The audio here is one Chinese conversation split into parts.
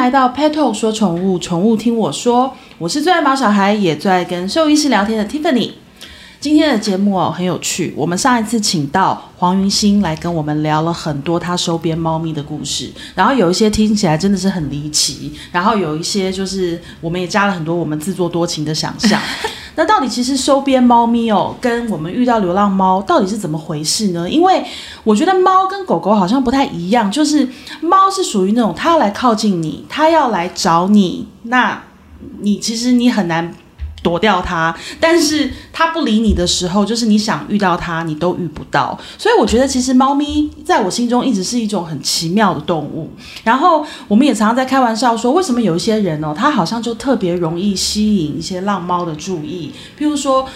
来到 Petal 说宠物，宠物听我说，我是最爱毛小孩，也最爱跟兽医师聊天的 Tiffany。今天的节目哦很有趣，我们上一次请到黄云星来跟我们聊了很多他收编猫咪的故事，然后有一些听起来真的是很离奇，然后有一些就是我们也加了很多我们自作多情的想象。那到底其实收编猫咪哦，跟我们遇到流浪猫到底是怎么回事呢？因为我觉得猫跟狗狗好像不太一样，就是猫是属于那种它要来靠近你，它要来找你，那你其实你很难。躲掉它，但是它不理你的时候，就是你想遇到它，你都遇不到。所以我觉得，其实猫咪在我心中一直是一种很奇妙的动物。然后我们也常常在开玩笑说，为什么有一些人哦，他好像就特别容易吸引一些浪猫的注意，譬如说。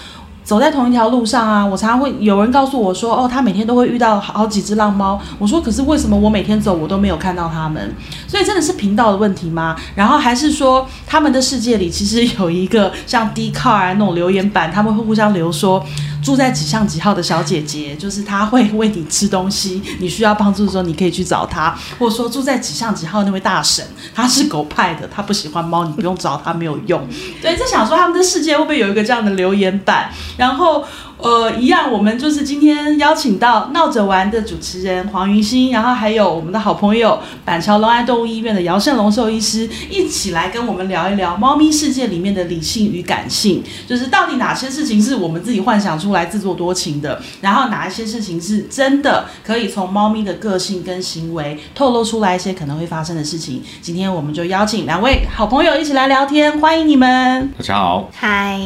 走在同一条路上啊，我常常会有人告诉我说，哦，他每天都会遇到好几只浪猫。我说，可是为什么我每天走我都没有看到他们？所以真的是频道的问题吗？然后还是说他们的世界里其实有一个像 d c a r 啊那种留言板，他们会互相留说。住在几巷几号的小姐姐，就是她会喂你吃东西，你需要帮助的时候，你可以去找她。或者说住在几巷几号那位大婶，她是狗派的，她不喜欢猫，你不用找她没有用。对，就想说他们的世界会不会有一个这样的留言板？然后。呃，一样，我们就是今天邀请到闹着玩的主持人黄云欣，然后还有我们的好朋友板桥龙安动物医院的姚胜龙兽医师，一起来跟我们聊一聊猫咪世界里面的理性与感性，就是到底哪些事情是我们自己幻想出来自作多情的，然后哪一些事情是真的可以从猫咪的个性跟行为透露出来一些可能会发生的事情。今天我们就邀请两位好朋友一起来聊天，欢迎你们。大家好，嗨，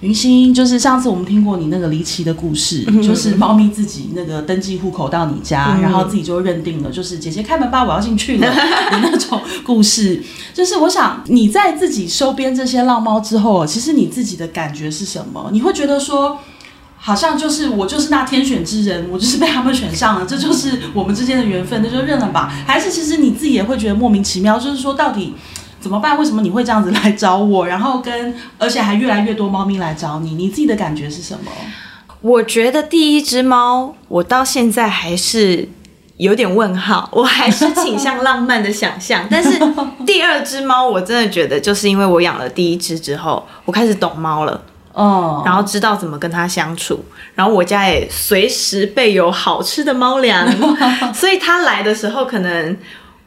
云欣，就是上次我们听过你那个离奇的故事，就是猫咪自己那个登记户口到你家，然后自己就认定了，就是姐姐开门吧，我要进去了 的那种故事。就是我想你在自己收编这些浪猫之后，其实你自己的感觉是什么？你会觉得说，好像就是我就是那天选之人，我就是被他们选上了，这就是我们之间的缘分，那就认了吧？还是其实你自己也会觉得莫名其妙？就是说到底。怎么办？为什么你会这样子来找我？然后跟而且还越来越多猫咪来找你，你自己的感觉是什么？我觉得第一只猫，我到现在还是有点问号，我还是倾向浪漫的想象。但是第二只猫，我真的觉得就是因为我养了第一只之后，我开始懂猫了哦，然后知道怎么跟它相处，然后我家也随时备有好吃的猫粮，所以它来的时候可能。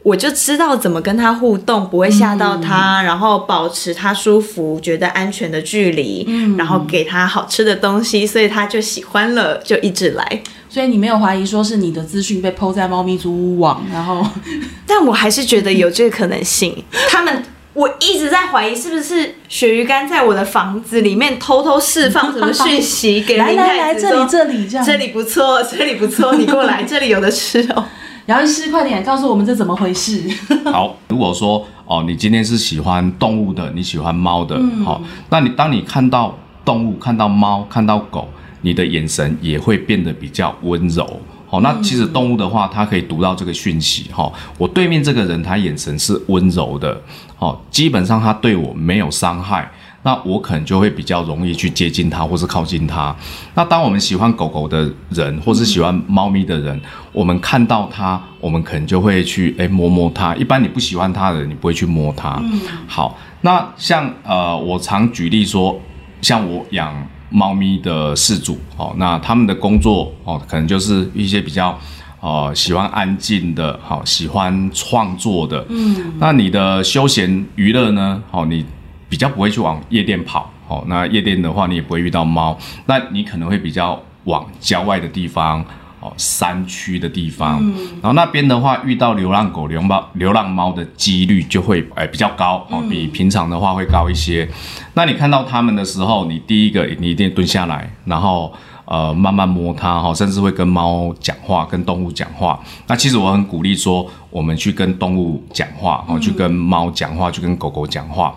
我就知道怎么跟他互动，不会吓到他，嗯，然后保持他舒服、觉得安全的距离，嗯，然后给他好吃的东西，所以他就喜欢了，就一直来。所以你没有怀疑说是你的资讯被 PO 在猫咪租屋网，然后，但我还是觉得有这个可能性。他们，我一直在怀疑是不是鳕鱼干在我的房子里面偷偷释放什么讯息给林太子，来来来，这里这里这样，这里不错，这里不错，你过来，这里有的吃哦。姚医师，快点告诉我们这怎么回事？好，如果说哦，你今天是喜欢动物的，你喜欢猫的，好、嗯，那你当你看到动物、看到猫、看到狗，你的眼神也会变得比较温柔。好，那其实动物的话，它可以读到这个讯息。哈，我对面这个人，他眼神是温柔的，好，基本上他对我没有伤害。那我可能就会比较容易去接近它，或是靠近它。那当我们喜欢狗狗的人，或是喜欢猫咪的人，嗯、我们看到它，我们可能就会去诶摸摸它。一般你不喜欢它的人，你不会去摸它。嗯、好，那像呃，我常举例说，像我养猫咪的饲主，哦，那他们的工作哦，可能就是一些比较呃喜欢安静的，好、哦，喜欢创作的。嗯，那你的休闲娱乐呢？好、哦，你。比较不会去往夜店跑，哦，那夜店的话你也不会遇到猫，那你可能会比较往郊外的地方，哦，山区的地方，嗯，然后那边的话遇到流浪狗、流浪猫、流浪猫的几率就会诶比较高，哦，比平常的话会高一些。那你看到它们的时候，你第一个你一定蹲下来，然后呃慢慢摸它，哈，甚至会跟猫讲话，跟动物讲话。那其实我很鼓励说，我们去跟动物讲话，哦，去跟猫讲话，去跟狗狗讲话。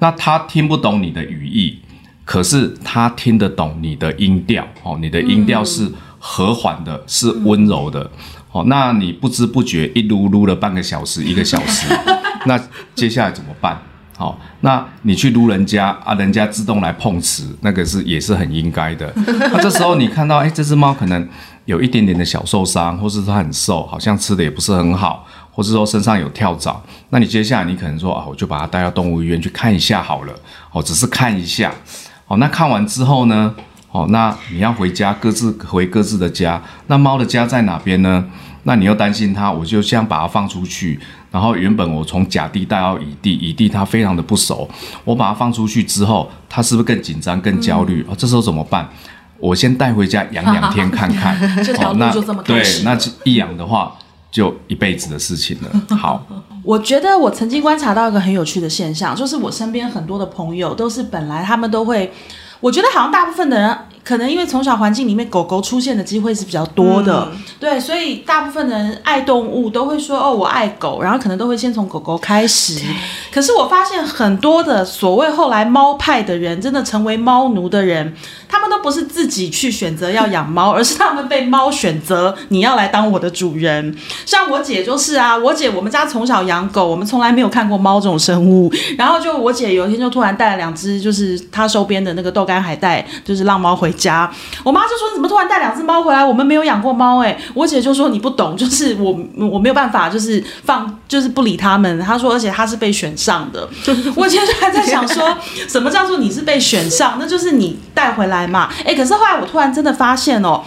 那他听不懂你的语义，可是他听得懂你的音调哦，你的音调是和缓的，是温柔的哦。那你不知不觉一撸撸了半个小时，一个小时，那接下来怎么办？好，那你去撸人家啊，人家自动来碰瓷，那个是也是很应该的。那这时候你看到，哎，这只猫可能有一点点的小受伤，或是它很瘦，好像吃的也不是很好，或是说身上有跳蚤，那你接下来你可能说啊，我就把它带到动物医院去看一下好了，哦，只是看一下，哦，那看完之后呢，哦，那你要回家，各自回各自的家，那猫的家在哪边呢？那你又担心它，我就这样把它放出去，然后原本我从甲地带到乙地，乙地它非常的不熟，我把它放出去之后，它是不是更紧张、更焦虑？哦、嗯，这时候怎么办？我先带回家养两天看看。这条路就这么。对，那一养的话，就一辈子的事情了。好，我觉得我曾经观察到一个很有趣的现象，就是我身边很多的朋友都是本来他们都会，我觉得好像大部分的人。可能因为从小环境里面狗狗出现的机会是比较多的，嗯、对，所以大部分人爱动物都会说哦，我爱狗，然后可能都会先从狗狗开始。可是我发现很多的所谓后来猫派的人，真的成为猫奴的人，他们都不是自己去选择要养猫，而是他们被猫选择你要来当我的主人。像我姐就是啊，我姐我们家从小养狗，我们从来没有看过猫这种生物。然后就我姐有一天就突然带了两只，就是她收编的那个豆干海带，就是浪猫回。家，我妈就说：“你怎么突然带两只猫回来？我们没有养过猫。”哎，我姐就说：“你不懂，就是我我没有办法，就是放，就是不理他们。”她说：“而且她是被选上的。”我今天就还在想说，什么叫做你是被选上？那就是你带回来嘛。哎，可是后来我突然真的发现哦，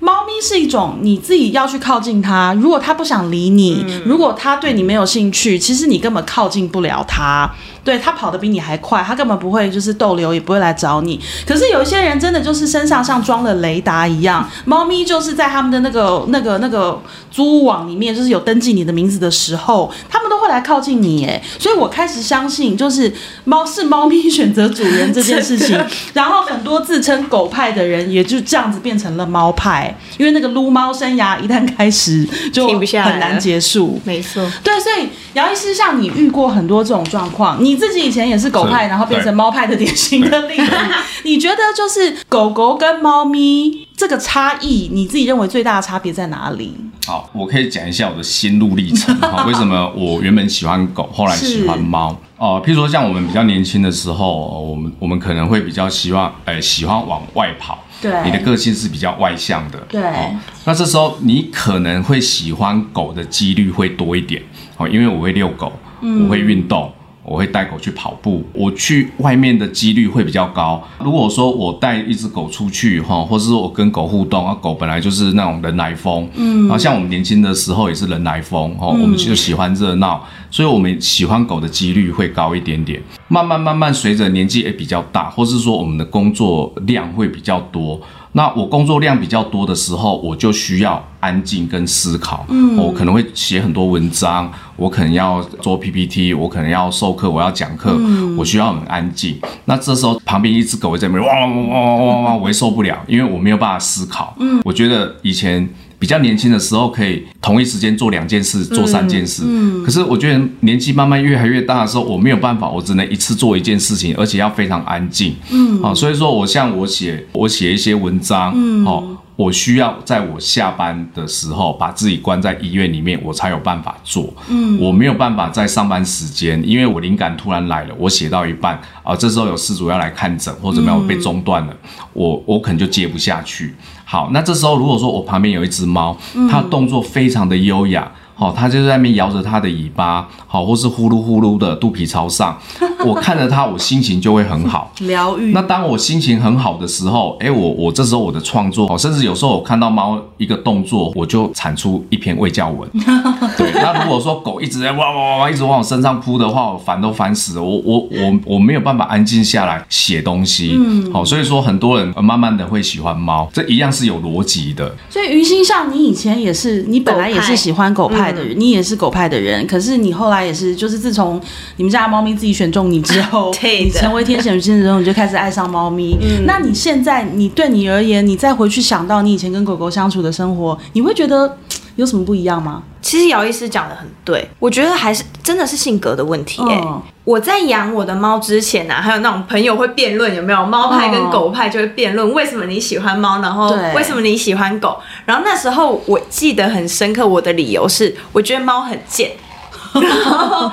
猫咪是一种你自己要去靠近它。如果它不想理你，如果它对你没有兴趣，其实你根本靠近不了它。对，他跑得比你还快，他根本不会就是逗留，也不会来找你。可是有一些人真的就是身上像装了雷达一样，猫咪就是在他们的那个那个那个租网里面，就是有登记你的名字的时候，他们都会来靠近你。哎，所以我开始相信，就是猫是猫咪选择主人这件事情。然后很多自称狗派的人，也就这样子变成了猫派，因为那个撸猫生涯一旦开始，就很难结束。没错，对，所以姚医师，像你遇过很多这种状况，你。你自己以前也是狗派，然后变成猫派的典型的例子。你觉得就是狗狗跟猫咪这个差异，你自己认为最大的差别在哪里？好，我可以讲一下我的心路历程。好，为什么我原本喜欢狗，后来喜欢猫？哦、呃，譬如说像我们比较年轻的时候，我们我们可能会比较希望，呃，喜欢往外跑。对，你的个性是比较外向的。对、哦，那这时候你可能会喜欢狗的几率会多一点。哦，因为我会遛狗，我会运动。嗯我会带狗去跑步，我去外面的几率会比较高。如果说我带一只狗出去哈，或者是我跟狗互动，啊，狗本来就是那种人来疯，嗯，然后像我们年轻的时候也是人来疯，哦，我们就喜欢热闹，所以我们喜欢狗的几率会高一点点。慢慢慢慢随着年纪也比较大，或是说我们的工作量会比较多。那我工作量比较多的时候，我就需要安静跟思考。嗯，我可能会写很多文章，我可能要做 PPT，我可能要授课，我要讲课，嗯，我需要很安静。那这时候旁边一只狗在那边汪汪汪汪汪汪汪，我也受不了，因为我没有办法思考。嗯，我觉得以前。比较年轻的时候，可以同一时间做两件事，做三件事。嗯，可是我觉得年纪慢慢越来越大的时候，我没有办法，我只能一次做一件事情，而且要非常安静。嗯，好，所以说我像我写我写一些文章，嗯，好，我需要在我下班的时候把自己关在医院里面，我才有办法做。嗯，我没有办法在上班时间，因为我灵感突然来了，我写到一半啊，这时候有事主要来看诊或者怎么样，我被中断了，我我可能就接不下去。好，那这时候如果说我旁边有一只猫，它动作非常的优雅。哦，它就在那边摇着它的尾巴，好，或是呼噜呼噜的肚皮朝上，我看着它，我心情就会很好，疗愈。那当我心情很好的时候，哎，我我这时候我的创作，哦，甚至有时候我看到猫一个动作，我就产出一篇喂教文。对，那如果说狗一直在哇哇哇哇一直往我身上扑的话，我烦都烦死了，我我我我没有办法安静下来写东西。嗯，好，所以说很多人慢慢的会喜欢猫，这一样是有逻辑的。所以于心上，你以前也是，你本来也是喜欢狗派的人，你也是狗派的人，可是你后来也是，就是自从你们家的猫咪自己选中你之后，你成为天选之人之后，你就开始爱上猫咪。嗯，那你现在，你对你而言，你再回去想到你以前跟狗狗相处的生活，你会觉得有什么不一样吗？其实姚医师讲的很对，我觉得还是真的是性格的问题，欸。哎，哦，我在养我的猫之前呢，啊，还有那种朋友会辩论，有没有？猫派跟狗派就会辩论，为什么你喜欢猫，然后为什么你喜欢狗？然后那时候我记得很深刻，我的理由是我觉得猫很贱，然后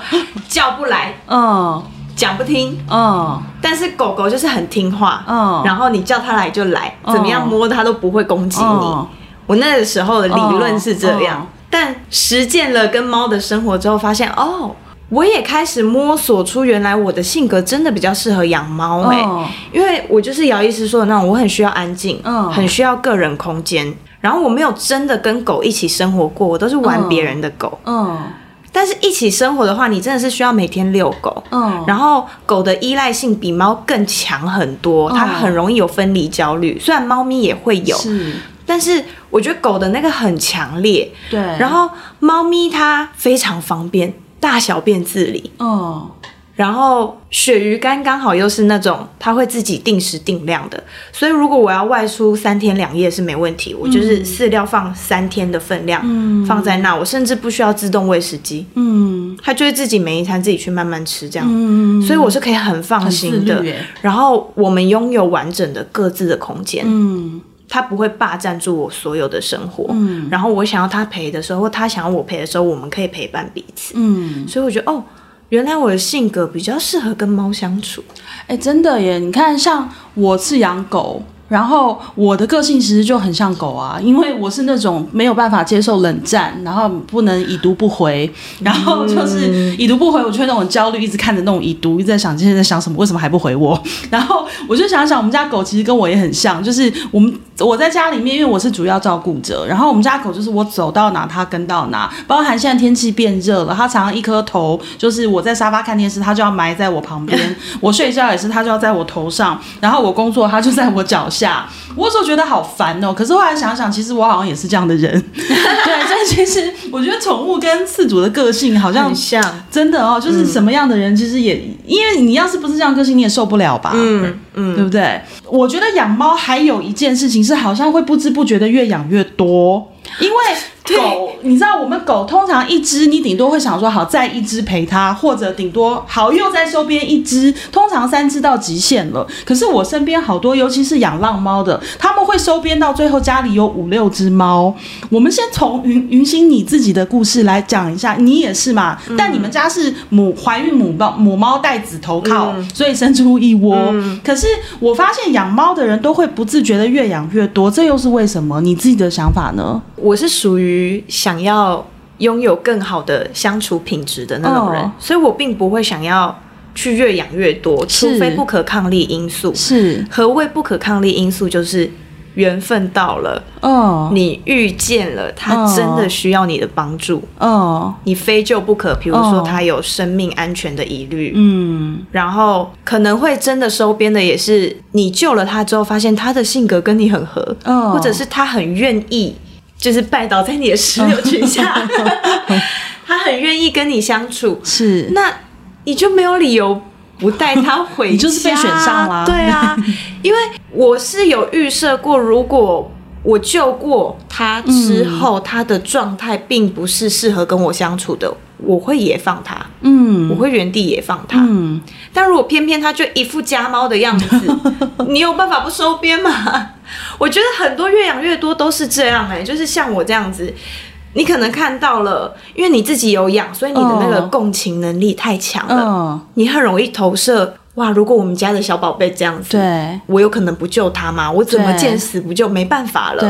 叫不来，嗯，讲不听，嗯，但是狗狗就是很听话，嗯，然后你叫它来就来，怎么样摸它都不会攻击你。我那个时候的理论是这样，但实践了跟猫的生活之后，发现哦，我也开始摸索出原来我的性格真的比较适合养猫哎，哦、因为我就是姚医师说的那种，我很需要安静，嗯，很需要个人空间，然后我没有真的跟狗一起生活过，我都是玩别人的狗，嗯。嗯。但是一起生活的话，你真的是需要每天遛狗，嗯，然后狗的依赖性比猫更强很多，它很容易有分离焦虑。虽然猫咪也会有，是，但是我觉得狗的那个很强烈，对。然后猫咪它非常方便，大小便自理，嗯。然后鳕鱼干刚好又是那种它会自己定时定量的，所以如果我要外出三天两夜是没问题，我就是饲料放三天的分量，嗯，放在那，我甚至不需要自动喂食机，嗯，它就会自己每一餐自己去慢慢吃这样，嗯，所以我是可以很放心的。然后我们拥有完整的各自的空间，嗯，它不会霸占住我所有的生活，嗯，然后我想要他陪的时候，或它想要我陪的时候，我们可以陪伴彼此，嗯，所以我觉得哦。原来我的性格比较适合跟猫相处，哎，真的耶！你看，像我是养狗。然后我的个性其实就很像狗啊，因为我是那种没有办法接受冷战，然后不能已读不回，然后就是已读不回，我就会那种焦虑，一直看着那种已读，一直在想今天在想什么，为什么还不回我？然后我就想想，我们家狗其实跟我也很像，就是我们我在家里面，因为我是主要照顾者，然后我们家狗就是我走到哪它跟到哪，包含现在天气变热了，它常常一颗头就是我在沙发看电视，它就要埋在我旁边，我睡觉也是它就要在我头上，然后我工作它就在我脚下。下，我有时候觉得好烦哦，可是后来想想，其实我好像也是这样的人。对，所以其实我觉得宠物跟饲主的个性好像很像，真的哦，就是什么样的人，其实也、嗯、因为你要是不是这样个性，你也受不了吧？嗯嗯，对不对？我觉得养猫还有一件事情是，好像会不知不觉的越养越多，因为。狗，你知道我们狗通常一只，你顶多会想说好再一只陪它，或者顶多好又再收编一只，通常三只到极限了。可是我身边好多，尤其是养浪猫的，他们会收编到最后家里有五六只猫。我们先从云云星你自己的故事来讲一下，你也是嘛？嗯、但你们家是母怀孕母猫母猫带子投靠，嗯、所以生出一窝。嗯、可是我发现养猫的人都会不自觉的越养越多，这又是为什么？你自己的想法呢？我是属于。想要拥有更好的相处品质的那种人，oh. 所以我并不会想要去越养越多，除非不可抗力因素。是何谓不可抗力因素？就是缘分到了，哦，oh. 你遇见了他，真的需要你的帮助，哦，oh. 你非救不可。比如说他有生命安全的疑虑，嗯，oh. 然后可能会真的收编的，也是你救了他之后，发现他的性格跟你很合，哦，oh. 或者是他很愿意。就是拜倒在你的石榴裙下 他很愿意跟你相处，是，那你就没有理由不带他回家，你就是被选上了，对啊，因为我是有预设过，如果我救过他之后，嗯、他的状态并不是适合跟我相处的，我会也放它，嗯，我会原地也放它，嗯，但如果偏偏它就一副家猫的样子，你有办法不收编吗？我觉得很多越养越多都是这样哎、欸，就是像我这样子，你可能看到了，因为你自己有养，所以你的那个共情能力太强了，哦、你很容易投射。哇，如果我们家的小宝贝这样子，对，我有可能不救他吗？我怎么见死不救？没办法了。对，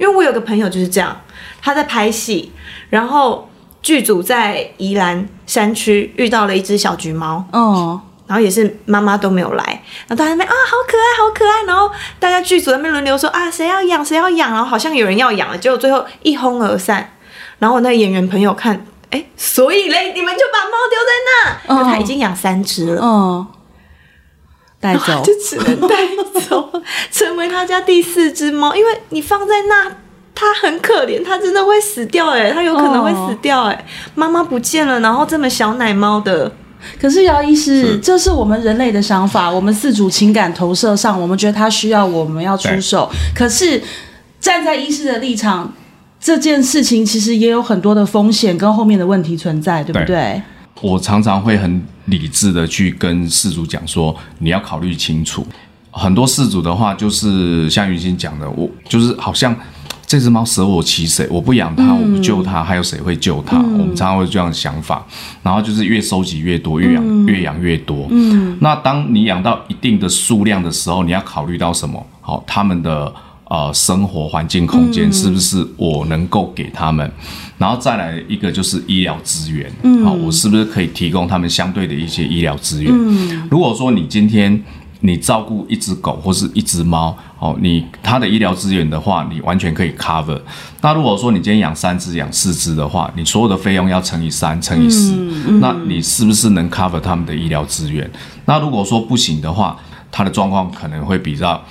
因为我有个朋友就是这样，他在拍戏，然后剧组在宜兰山区遇到了一只小橘猫，哦。然后也是妈妈都没有来，然后大家那边啊，好可爱，好可爱。然后大家剧组在那边轮流说啊，谁要养，谁要养。然后好像有人要养了，结果最后一哄而散。然后我那个演员朋友看，哎，所以嘞，你们就把猫丢在那，因为他已经养三只了，嗯，带 走就只能带走，成为他家第四只猫。因为你放在那，它很可怜，他真的会死掉，哎，他有可能会死掉，哎，妈妈不见了，然后这么小奶猫的。可是姚医师，这是我们人类的想法，我们四主情感投射上，我们觉得他需要，我们要出手。可是站在医师的立场，这件事情其实也有很多的风险跟后面的问题存在，对不对？对，我常常会很理智的去跟事主讲说，你要考虑清楚。很多事主的话，就是像云歆讲的，我就是好像。这只猫舍我其谁？我不养它，我不救它，还有谁会救它？嗯、我们常常会这样的想法，然后就是越收集越多，越养、嗯、越养越多。嗯，那当你养到一定的数量的时候，你要考虑到什么？好，他们的呃生活环境空间是不是我能够给他们？然后再来一个就是医疗资源，嗯，好，我是不是可以提供他们相对的一些医疗资源？嗯，如果说你今天你照顾一只狗或是一只猫，哦，你它的医疗资源的话，你完全可以 cover。那如果说你今天养三只、养四只的话，你所有的费用要乘以三、乘以四，那你是不是能 cover 他们的医疗资源？那如果说不行的话，它的状况可能会比较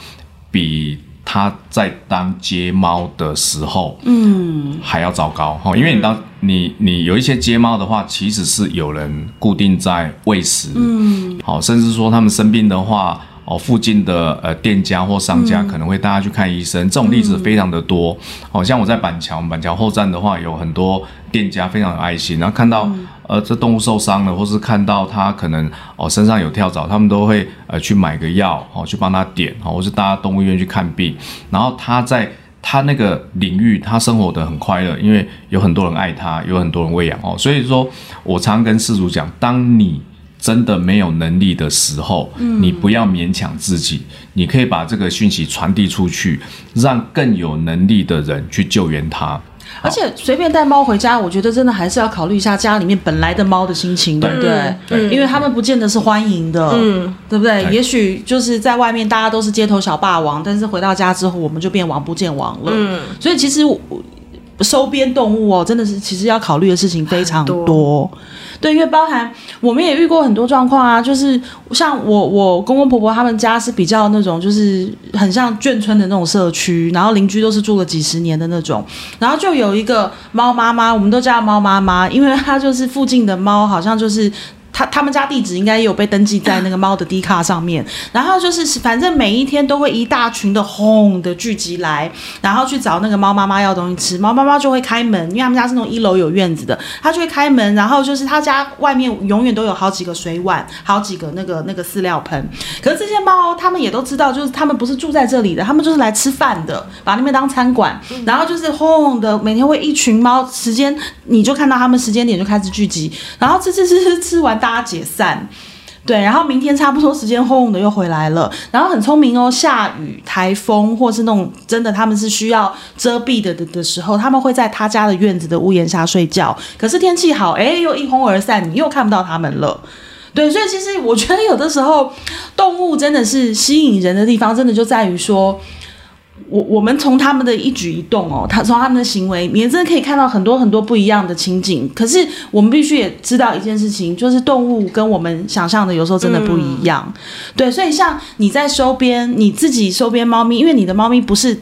比。他在当街猫的时候，嗯，还要糟糕哈，因为你当你你有一些街猫的话，其实是有人固定在喂食，嗯，好，甚至说他们生病的话。哦，附近的呃店家或商家可能会带他去看医生，嗯、这种例子非常的多。好、嗯、像我在板桥，板桥后站的话，有很多店家非常有爱心，然后看到、嗯、呃这动物受伤了，或是看到它可能哦身上有跳蚤，他们都会呃去买个药，哦去帮它点，哦或是带他动物医院去看病。然后它在它那个领域，它生活得很快乐，因为有很多人爱它，有很多人喂养哦。所以说我常跟饲主讲，当你真的没有能力的时候，你不要勉强自己，你可以把这个讯息传递出去，让更有能力的人去救援它。而且随便带猫回家，我觉得真的还是要考虑一下家里面本来的猫的心情，对不对？对，因为他们不见得是欢迎的，嗯，对不对？也许就是在外面大家都是街头小霸王，但是回到家之后，我们就变王不见王了。嗯，所以其实我收编动物哦，真的是其实要考虑的事情非常多。对，因为包含我们也遇过很多状况啊，就是像我我公公婆婆他们家是比较那种，就是很像眷村的那种社区，然后邻居都是住了几十年的那种，然后就有一个猫妈妈，我们都叫猫妈妈，因为它就是附近的猫，好像就是。他他们家地址应该也有被登记在那个猫的 D 卡上面，然后就是反正每一天都会一大群的轰的聚集来，然后去找那个猫妈妈要东西吃，猫妈妈就会开门，因为他们家是那种一楼有院子的，他就会开门，然后就是他家外面永远都有好几个水碗，好几个那个那个饲料盆，可是这些猫他们也都知道，就是他们不是住在这里的，他们就是来吃饭的，把那边当餐馆，然后就是轰的每天会一群猫，时间你就看到他们时间点就开始聚集，然后吃吃吃吃吃完。大家解散，对，然后明天差不多时间轰的又回来了，然后很聪明哦，下雨、台风或是那种真的他们是需要遮蔽的的的时候，他们会在他家的院子的屋檐下睡觉。可是天气好，哎，又一哄而散，你又看不到他们了。对，所以其实我觉得有的时候动物真的是吸引人的地方，真的就在于说。我我们从他们的一举一动哦，他从他们的行为，你也真的可以看到很多很多不一样的情景。可是我们必须也知道一件事情，就是动物跟我们想象的有时候真的不一样。嗯、对，所以像你在收编你自己收编猫咪，因为你的猫咪不是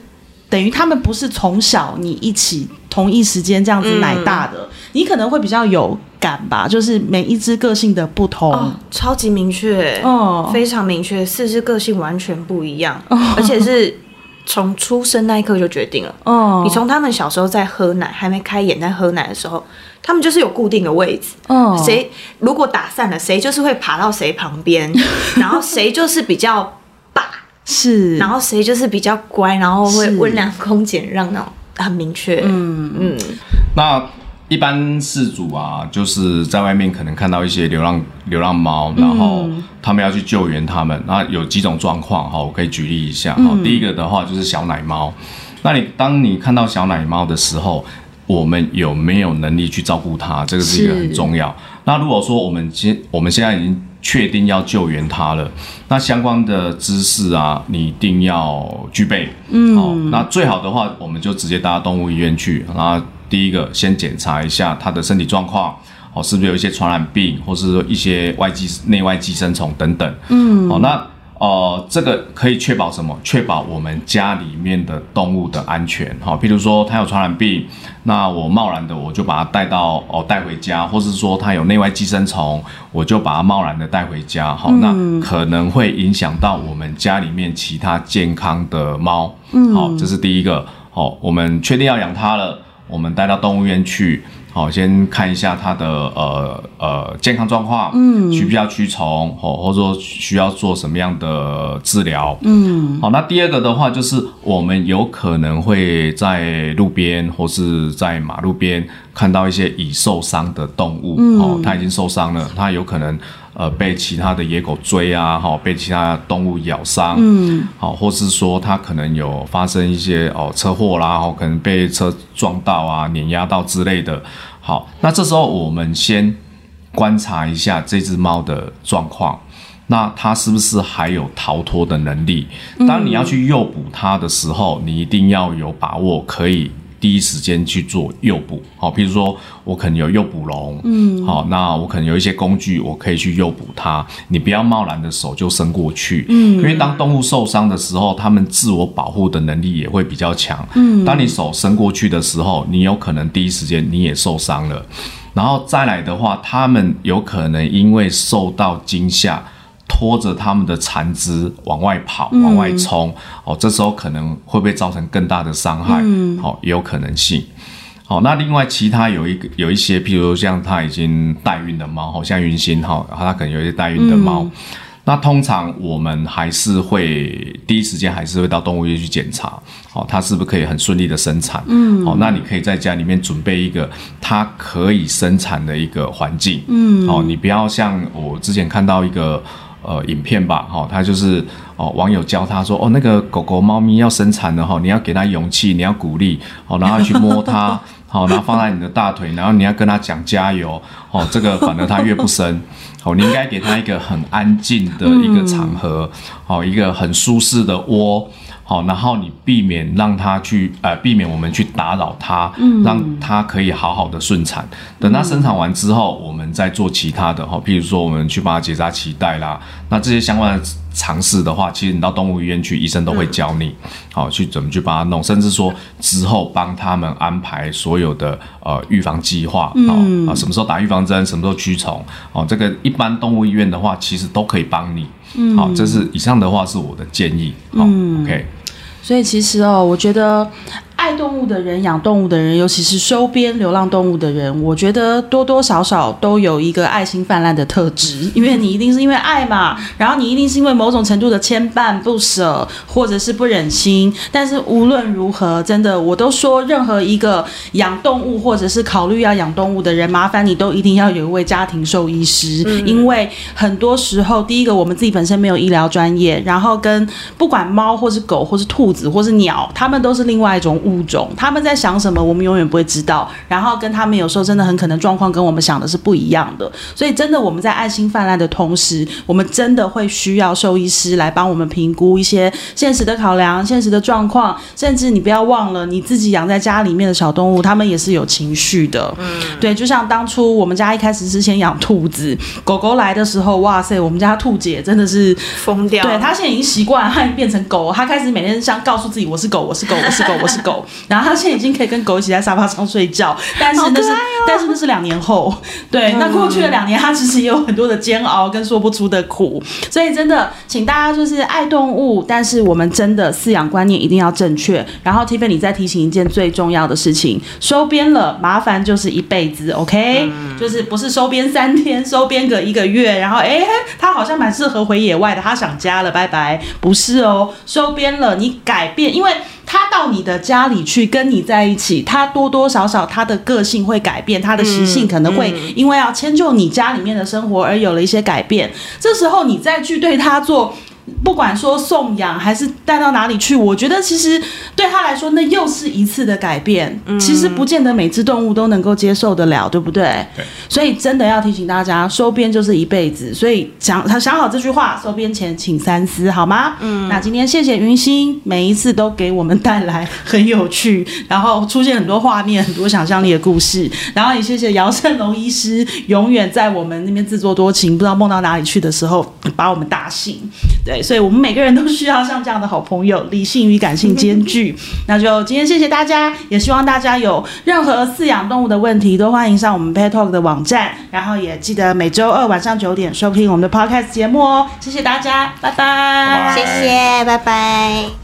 等于他们不是从小你一起同一时间这样子奶大的，嗯、你可能会比较有感吧，就是每一只个性的不同，哦、超级明确，哦，非常明确，四只个性完全不一样，哦、而且是。从出生那一刻就决定了。哦，你从他们小时候在喝奶，还没开眼在喝奶的时候，他们就是有固定的位置。哦，谁如果打散了，谁就是会爬到谁旁边，然后谁就是比较霸，是，然后谁就是比较乖，然后会温良恭俭让那种很明确。嗯嗯，那。一般事主啊，就是在外面可能看到一些流浪流浪猫，然后他们要去救援他们。那有几种状况哈，我可以举例一下哈。嗯、第一个的话就是小奶猫，那你当你看到小奶猫的时候，我们有没有能力去照顾它？这个是一个很重要。那如果说我们现我们现在已经确定要救援它了，那相关的知识啊，你一定要具备。嗯，好，那最好的话，我们就直接带到动物医院去，然后。第一个，先检查一下他的身体状况，哦，是不是有一些传染病，或是说一些外寄内外寄生虫等等。嗯，好，那呃，这个可以确保什么？确保我们家里面的动物的安全。好，譬如说它有传染病，那我贸然的我就把它带到哦带回家，或是说它有内外寄生虫，我就把它贸然的带回家。好，那可能会影响到我们家里面其他健康的猫。嗯，好，这是第一个。好，我们确定要养它了。我们带到动物园去，好，先看一下它的呃呃健康状况，嗯，需不需要驱虫，或或者说需要做什么样的治疗，嗯，好，那第二个的话就是我们有可能会在路边或是在马路边看到一些已受伤的动物，哦、嗯，它已经受伤了，它有可能呃被其他的野狗追啊，哈，被其他动物咬伤，嗯，好，或是说它可能有发生一些哦车祸啦，哦，可能被车撞到啊，碾压到之类的。好，那这时候我们先观察一下这只猫的状况，那它是不是还有逃脱的能力？当你要去诱捕它的时候，你一定要有把握可以。第一时间去做诱捕，好，譬如说我可能有诱捕笼，嗯，好，那我可能有一些工具，我可以去诱捕它。你不要贸然的手就伸过去，嗯，因为当动物受伤的时候，它们自我保护的能力也会比较强，嗯，当你手伸过去的时候，你有可能第一时间你也受伤了，然后再来的话，它们有可能因为受到惊吓。拖着他们的残肢往外跑，往外冲，嗯，哦，这时候可能会不会造成更大的伤害？嗯，好，也有可能性。好，那另外其他有一个有一些，譬如像它已经代孕的猫，好像云星哈，它可能有一些代孕的猫。嗯那通常我们还是会第一时间还是会到动物医院去检查，好，它是不是可以很顺利的生产？嗯，好，那你可以在家里面准备一个它可以生产的一个环境，嗯，好，你不要像我之前看到一个呃影片吧，哈，他就是哦网友教他说，哦那个狗狗猫咪要生产了哈，你要给它勇气，你要鼓励，哦，然后去摸它。好，然后放在你的大腿，然后你要跟他讲加油，哦，这个反而它越不生，哦，你应该给他一个很安静的一个场合，哦，一个很舒适的窝。好，然后你避免让他去，呃，避免我们去打扰他，嗯，让他可以好好的顺产。等他生产完之后，我们再做其他的，哈，譬如说我们去帮他结扎脐带啦，那这些相关的尝试的话，其实你到动物医院去，医生都会教你，好，去怎么去帮他弄，甚至说之后帮他们安排所有的呃预防计划，嗯，啊，什么时候打预防针，什么时候驱虫，哦，这个一般动物医院的话，其实都可以帮你，嗯，好，这是以上的话是我的建议，好，OK。所以其实哦，我觉得。爱动物的人，养动物的人，尤其是收编流浪动物的人，我觉得多多少少都有一个爱心泛滥的特质。因为你一定是因为爱嘛，然后你一定是因为某种程度的牵绊、不舍，或者是不忍心。但是无论如何，真的，我都说，任何一个养动物或者是考虑要养动物的人，麻烦你都一定要有一位家庭兽医师，嗯、因为很多时候，第一个我们自己本身没有医疗专业，然后跟不管猫或是狗或是兔子或是鸟，它们都是另外一种物。物种他们在想什么，我们永远不会知道。然后跟他们有时候真的很可能状况跟我们想的是不一样的。所以真的我们在爱心泛滥的同时，我们真的会需要兽医师来帮我们评估一些现实的考量、现实的状况。甚至你不要忘了，你自己养在家里面的小动物，他们也是有情绪的。嗯，对，就像当初我们家一开始是先养兔子，狗狗来的时候，哇塞，我们家兔姐真的是疯掉。对，她现在已经习惯，她变成狗，她开始每天像告诉自己，我是狗，我是狗，我是狗，我是狗。然后他现在已经可以跟狗一起在沙发上睡觉，但是那是、哦、但是那是两年后，对，那过去的两年他其实也有很多的煎熬跟说不出的苦，所以真的请大家就是爱动物，但是我们真的饲养观念一定要正确。然后 Tiffany 再提醒一件最重要的事情：收编了麻烦就是一辈子，OK？、嗯、就是不是收编三天，收编个一个月，然后哎，他好像蛮适合回野外的，他想家了，拜拜，不是哦，收编了你改变，因为。他到你的家里去跟你在一起，他多多少少他的个性会改变，他的习性可能会因为要迁就你家里面的生活而有了一些改变。这时候你再去对他做。不管说送养还是带到哪里去，我觉得其实对他来说，那又是一次的改变。嗯，其实不见得每只动物都能够接受得了，对不对？对。所以真的要提醒大家，收编就是一辈子。所以想他想好这句话，收编前请三思，好吗？嗯。那今天谢谢云心，每一次都给我们带来很有趣，然后出现很多画面、很多想象力的故事。然后也谢谢姚胜龙医师，永远在我们那边自作多情，不知道梦到哪里去的时候，把我们打醒。对。所以我们每个人都需要像这样的好朋友，理性与感性兼具。那就今天谢谢大家，也希望大家有任何饲养动物的问题，都欢迎上我们 Pet Talk 的网站，然后也记得每周二晚上九点收听我们的 Podcast 节目哦。谢谢大家，拜拜，谢谢，拜拜。